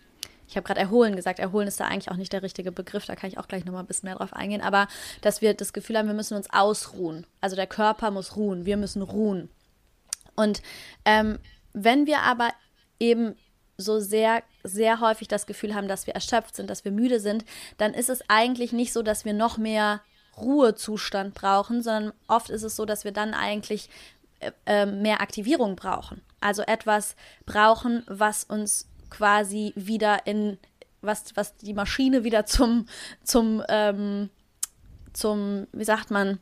ich habe gerade erholen gesagt, erholen ist da eigentlich auch nicht der richtige Begriff, da kann ich auch gleich nochmal ein bisschen mehr drauf eingehen, aber dass wir das Gefühl haben, wir müssen uns ausruhen. Also der Körper muss ruhen, wir müssen ruhen. Und ähm, wenn wir aber eben so sehr, sehr häufig das Gefühl haben, dass wir erschöpft sind, dass wir müde sind, dann ist es eigentlich nicht so, dass wir noch mehr Ruhezustand brauchen, sondern oft ist es so, dass wir dann eigentlich äh, äh mehr Aktivierung brauchen. Also etwas brauchen, was uns quasi wieder in, was, was die Maschine wieder zum, zum, ähm, zum, wie sagt man,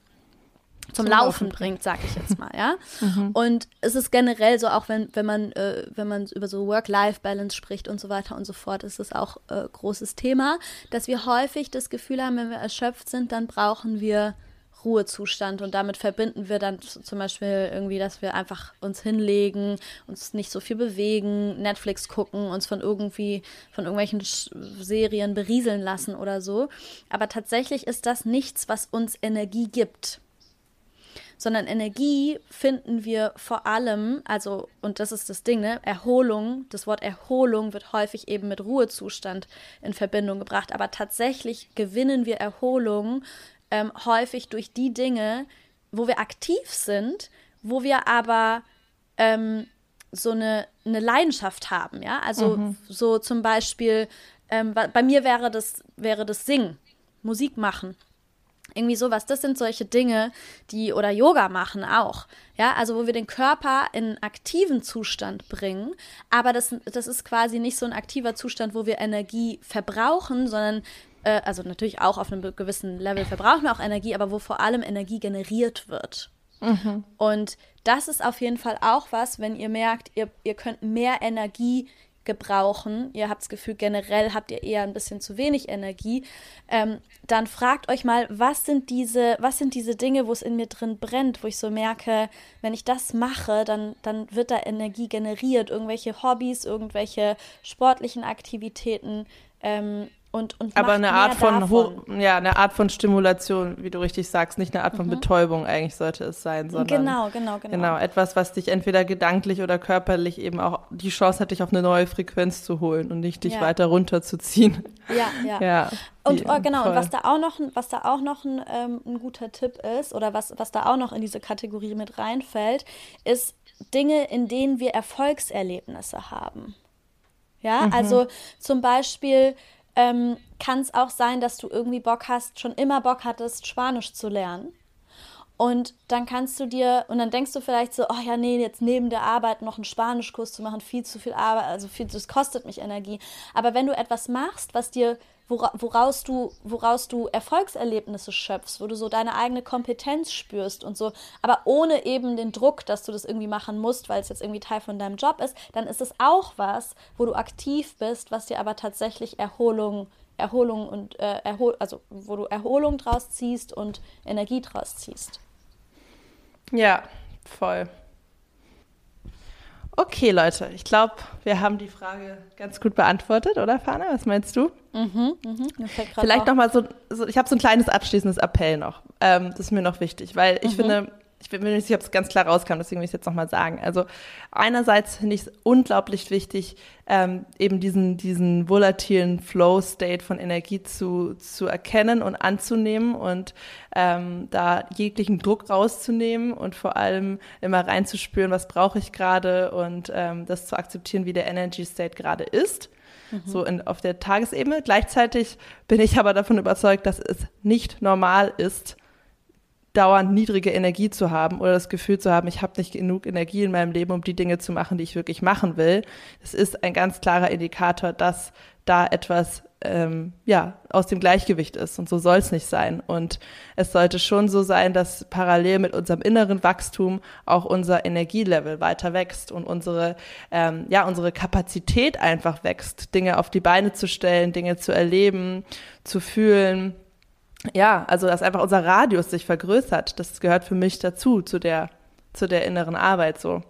zum, zum Laufen, Laufen bringt, sag ich jetzt mal, ja. <laughs> Mhm. Und es ist generell so, auch wenn, wenn man, äh, wenn man über so Work-Life-Balance spricht und so weiter und so fort, ist es auch äh, großes Thema, dass wir häufig das Gefühl haben, wenn wir erschöpft sind, dann brauchen wir Ruhezustand. Und damit verbinden wir dann zum Beispiel irgendwie, dass wir einfach uns hinlegen, uns nicht so viel bewegen, Netflix gucken, uns von irgendwie, von irgendwelchen Serien berieseln lassen oder so. Aber tatsächlich ist das nichts, was uns Energie gibt. Sondern Energie finden wir vor allem, also, und das ist das Ding, ne, Erholung, das Wort Erholung wird häufig eben mit Ruhezustand in Verbindung gebracht, aber tatsächlich gewinnen wir Erholung ähm, häufig durch die Dinge, wo wir aktiv sind, wo wir aber ähm, so eine, eine Leidenschaft haben, ja. Also mhm. so zum Beispiel, ähm, bei mir wäre das, wäre das Singen, Musik machen. Irgendwie sowas. Das sind solche Dinge, die oder Yoga machen auch. Ja, also wo wir den Körper in aktiven Zustand bringen. Aber das, das ist quasi nicht so ein aktiver Zustand, wo wir Energie verbrauchen, sondern äh, also natürlich auch auf einem gewissen Level verbrauchen wir auch Energie, aber wo vor allem Energie generiert wird. Mhm. Und das ist auf jeden Fall auch was, wenn ihr merkt, ihr, ihr könnt mehr Energie gebrauchen, ihr habt das Gefühl, generell habt ihr eher ein bisschen zu wenig Energie, ähm, dann fragt euch mal, was sind diese, was sind diese Dinge, wo es in mir drin brennt, wo ich so merke, wenn ich das mache, dann, dann wird da Energie generiert, irgendwelche Hobbys, irgendwelche sportlichen Aktivitäten, ähm, und, und Aber eine Art von davon. ja, eine Art von Stimulation, wie du richtig sagst, nicht eine Art von mhm. Betäubung eigentlich sollte es sein, sondern genau, genau, genau. Genau, etwas, was dich entweder gedanklich oder körperlich eben auch die Chance hat, dich auf eine neue Frequenz zu holen und nicht dich ja. weiter runterzuziehen. Ja, ja. <laughs> ja und oh, genau, voll. und was da auch noch, was da auch noch ein, ähm, ein guter Tipp ist, oder was, was da auch noch in diese Kategorie mit reinfällt, ist Dinge, in denen wir Erfolgserlebnisse haben. Ja, mhm. also zum Beispiel ähm, kann es auch sein, dass du irgendwie Bock hast, schon immer Bock hattest, Spanisch zu lernen. Und dann kannst du dir, und dann denkst du vielleicht so, oh ja, nee, jetzt neben der Arbeit noch einen Spanischkurs zu machen, viel zu viel Arbeit, also viel, das kostet mich Energie. Aber wenn du etwas machst, was dir woraus du, woraus du Erfolgserlebnisse schöpfst, wo du so deine eigene Kompetenz spürst und so, aber ohne eben den Druck, dass du das irgendwie machen musst, weil es jetzt irgendwie Teil von deinem Job ist, dann ist es auch was, wo du aktiv bist, was dir aber tatsächlich Erholung, Erholung und äh, Erhol also wo du Erholung draus ziehst und Energie draus ziehst. Ja, voll. Okay, Leute, ich glaube, wir haben die Frage ganz gut beantwortet, oder Fana? Was meinst du? Mhm, mhm. Vielleicht nochmal so, so, ich habe so ein kleines abschließendes Appell noch. Ähm, das ist mir noch wichtig, weil ich mhm. finde, ich bin mir nicht sicher, ob es ganz klar rauskam, deswegen will ich es jetzt nochmal sagen. Also einerseits finde ich es unglaublich wichtig, ähm, eben diesen, diesen volatilen Flow-State von Energie zu, zu erkennen und anzunehmen und ähm, da jeglichen Druck rauszunehmen und vor allem immer reinzuspüren, was brauche ich gerade und ähm, das zu akzeptieren, wie der Energy State gerade ist. Mhm. So in, auf der Tagesebene. Gleichzeitig bin ich aber davon überzeugt, dass es nicht normal ist, dauernd niedrige Energie zu haben oder das Gefühl zu haben, ich habe nicht genug Energie in meinem Leben, um die Dinge zu machen, die ich wirklich machen will. Das ist ein ganz klarer Indikator, dass da etwas ähm, ja aus dem Gleichgewicht ist und so soll es nicht sein. Und es sollte schon so sein, dass parallel mit unserem inneren Wachstum auch unser Energielevel weiter wächst und unsere ähm, ja unsere Kapazität einfach wächst, Dinge auf die Beine zu stellen, Dinge zu erleben, zu fühlen ja, also dass einfach unser Radius sich vergrößert, das gehört für mich dazu, zu der, zu der inneren Arbeit so.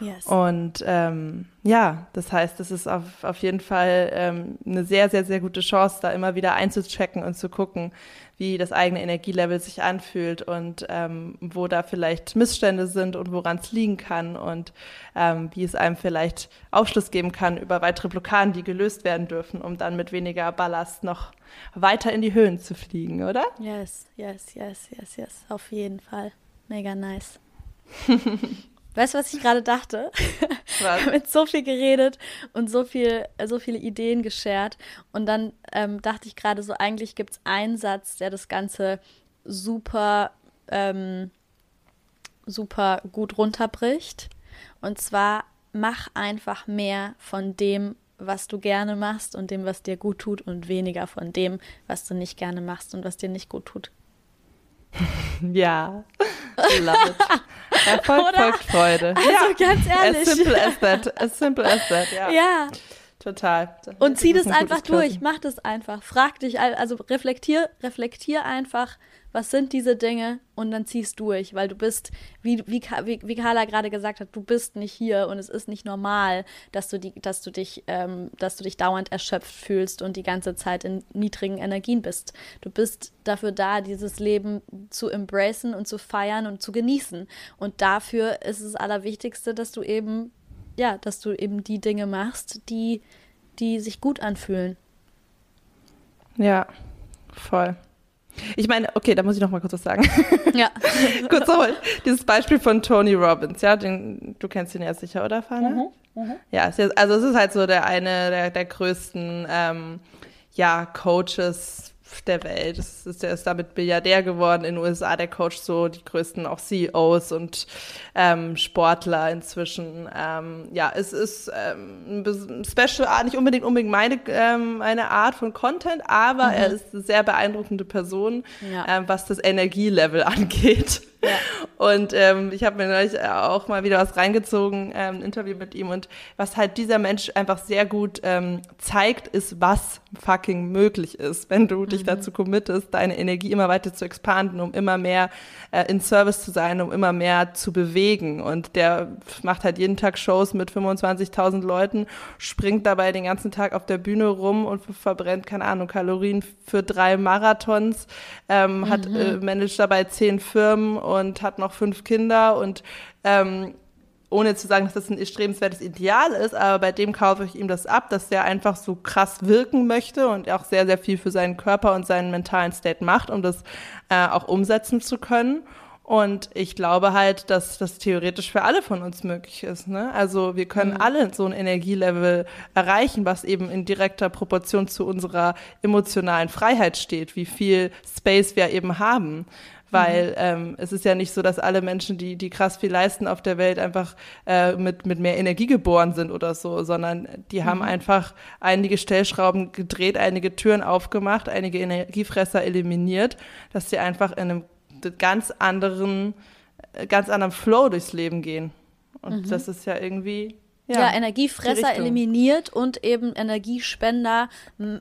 Yes. Und ähm, ja, das heißt, es ist auf, auf jeden Fall ähm, eine sehr, sehr, sehr gute Chance, da immer wieder einzuchecken und zu gucken, wie das eigene Energielevel sich anfühlt und ähm, wo da vielleicht Missstände sind und woran es liegen kann und ähm, wie es einem vielleicht Aufschluss geben kann über weitere Blockaden, die gelöst werden dürfen, um dann mit weniger Ballast noch weiter in die Höhen zu fliegen, oder? Yes, yes, yes, yes, yes, auf jeden Fall. Mega nice. <laughs> Weißt du, was ich gerade dachte? <laughs> Was? Wir haben jetzt so viel geredet und so viel, so viele Ideen geshared. Und dann ähm, dachte ich gerade so, eigentlich gibt es einen Satz, der das Ganze super, ähm, super gut runterbricht. Und zwar mach einfach mehr von dem, was du gerne machst und dem, was dir gut tut und weniger von dem, was du nicht gerne machst und was dir nicht gut tut. <laughs> Ja, love it. <laughs> Erfolg Oder? folgt Freude. Also ja. ganz ehrlich. As simple as <laughs> that. As simple as that, ja. Ja. Total. Und zieh das, das einfach durch, mach das einfach. Frag dich, also reflektier, reflektier einfach, was sind diese Dinge und dann ziehst durch, weil du bist, wie, wie, wie Carla gerade gesagt hat, du bist nicht hier und es ist nicht normal, dass du, die, dass du, dich, ähm, dass du dich dauernd erschöpft fühlst und die ganze Zeit in niedrigen Energien bist. Du bist dafür da, dieses Leben zu embracen und zu feiern und zu genießen. Und dafür ist es Allerwichtigste, dass du eben, ja, dass du eben die Dinge machst, die, die sich gut anfühlen. Ja, voll. Ich meine, okay, da muss ich noch mal kurz was sagen. Ja. <laughs> kurz nochmal, dieses Beispiel von Tony Robbins, ja, den, du kennst ihn ja sicher, oder, Fana? Mhm, mh. Ja, also es ist halt so der eine der, der größten, ähm, ja, Coaches der Welt. Das ist, der ist damit Milliardär geworden in den USA, der Coach so die größten auch CEOs und ähm, Sportler inzwischen. Ähm, ja, es ist ähm, ein Special Art, nicht unbedingt unbedingt meine, ähm, eine Art von Content, aber mhm. er ist eine sehr beeindruckende Person, ja. ähm, was das Energielevel <laughs> angeht. Ja. Und ähm, ich habe mir neulich auch mal wieder was reingezogen, ähm, ein Interview mit ihm. Und was halt dieser Mensch einfach sehr gut ähm, zeigt, ist, was fucking möglich ist, wenn du dich mhm. dazu committest, deine Energie immer weiter zu expanden, um immer mehr äh, in Service zu sein, um immer mehr zu bewegen. Und der macht halt jeden Tag Shows mit 25.000 Leuten, springt dabei den ganzen Tag auf der Bühne rum und verbrennt, keine Ahnung, Kalorien für drei Marathons, ähm, mhm. hat äh, managt dabei zehn Firmen und hat noch noch fünf Kinder und ähm, ohne zu sagen, dass das ein erstrebenswertes Ideal ist, aber bei dem kaufe ich ihm das ab, dass der einfach so krass wirken möchte und auch sehr, sehr viel für seinen Körper und seinen mentalen State macht, um das äh, auch umsetzen zu können. Und ich glaube halt, dass das theoretisch für alle von uns möglich ist. Ne? Also wir können mhm. alle so ein Energielevel erreichen, was eben in direkter Proportion zu unserer emotionalen Freiheit steht, wie viel Space wir eben haben weil mhm. ähm, es ist ja nicht so, dass alle Menschen, die, die krass viel leisten auf der Welt, einfach äh, mit, mit mehr Energie geboren sind oder so, sondern die haben mhm. einfach einige Stellschrauben gedreht, einige Türen aufgemacht, einige Energiefresser eliminiert, dass sie einfach in einem ganz anderen, äh, ganz anderen Flow durchs Leben gehen. Und mhm. das ist ja irgendwie ja, ja, Energiefresser eliminiert und eben Energiespender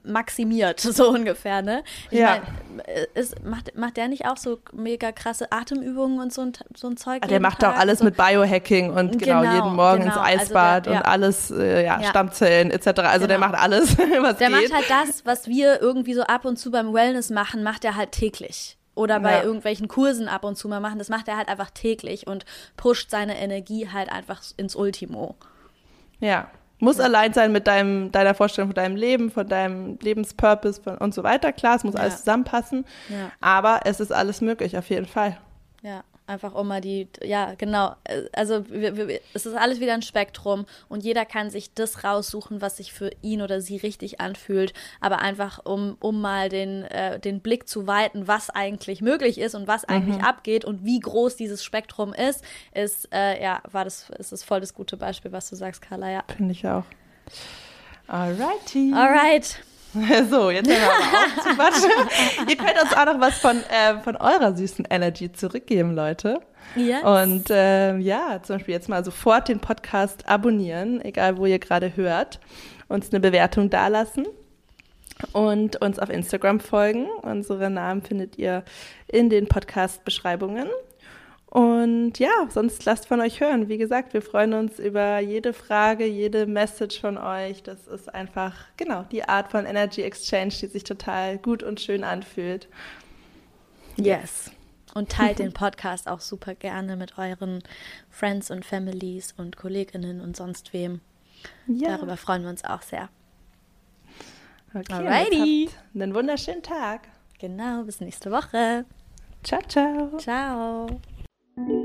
maximiert, <laughs> so ungefähr, ne? Ich ja. Mein, ist, macht, macht der nicht auch so mega krasse Atemübungen und so ein, so ein Zeug? Ah, der macht Tag? auch alles so. mit Biohacking und genau, genau jeden Morgen genau. ins also Eisbad also der, ja. und alles, äh, ja, Stammzellen etc. Also genau. <laughs> der macht alles, was Der geht. macht halt das, was wir irgendwie so ab und zu beim Wellness machen, macht er halt täglich oder bei ja. irgendwelchen Kursen ab und zu mal machen. Das macht er halt einfach täglich und pusht seine Energie halt einfach ins Ultimo. Ja. Muss ja. allein sein mit deinem, deiner Vorstellung von deinem Leben, von deinem Lebenspurpose von, und so weiter. Klar, es muss ja. alles zusammenpassen. Ja. Aber es ist alles möglich, auf jeden Fall. Ja. Einfach um mal die, ja, genau. Also wir, wir, es ist alles wieder ein Spektrum und jeder kann sich das raussuchen, was sich für ihn oder sie richtig anfühlt. Aber einfach, um, um mal den, äh, den Blick zu weiten, was eigentlich möglich ist und was eigentlich mhm. abgeht und wie groß dieses Spektrum ist, ist, äh, ja, war das, ist das voll das gute Beispiel, was du sagst, Carla, ja. Finde ich auch. Alrighty. Alright. <laughs> So, jetzt hören wir aber auf zu quatschen. <laughs> Ihr könnt uns auch noch was von, äh, von eurer süßen Energy zurückgeben, Leute. Yes. Und äh, ja, zum Beispiel jetzt mal sofort den Podcast abonnieren, egal wo ihr gerade hört, uns eine Bewertung dalassen und uns auf Instagram folgen. Unsere Namen findet ihr in den Podcast-Beschreibungen. Und ja, sonst lasst von euch hören. Wie gesagt, wir freuen uns über jede Frage, jede Message von euch. Das ist einfach, genau, die Art von Energy Exchange, die sich total gut und schön anfühlt. Yes. Und teilt den Podcast auch super gerne mit euren Friends und Families und Kolleginnen und sonst wem. Ja. Darüber freuen wir uns auch sehr. Okay, Alrighty. Einen wunderschönen Tag. Genau, bis nächste Woche. Ciao, ciao. Ciao. Thank you. Thank you.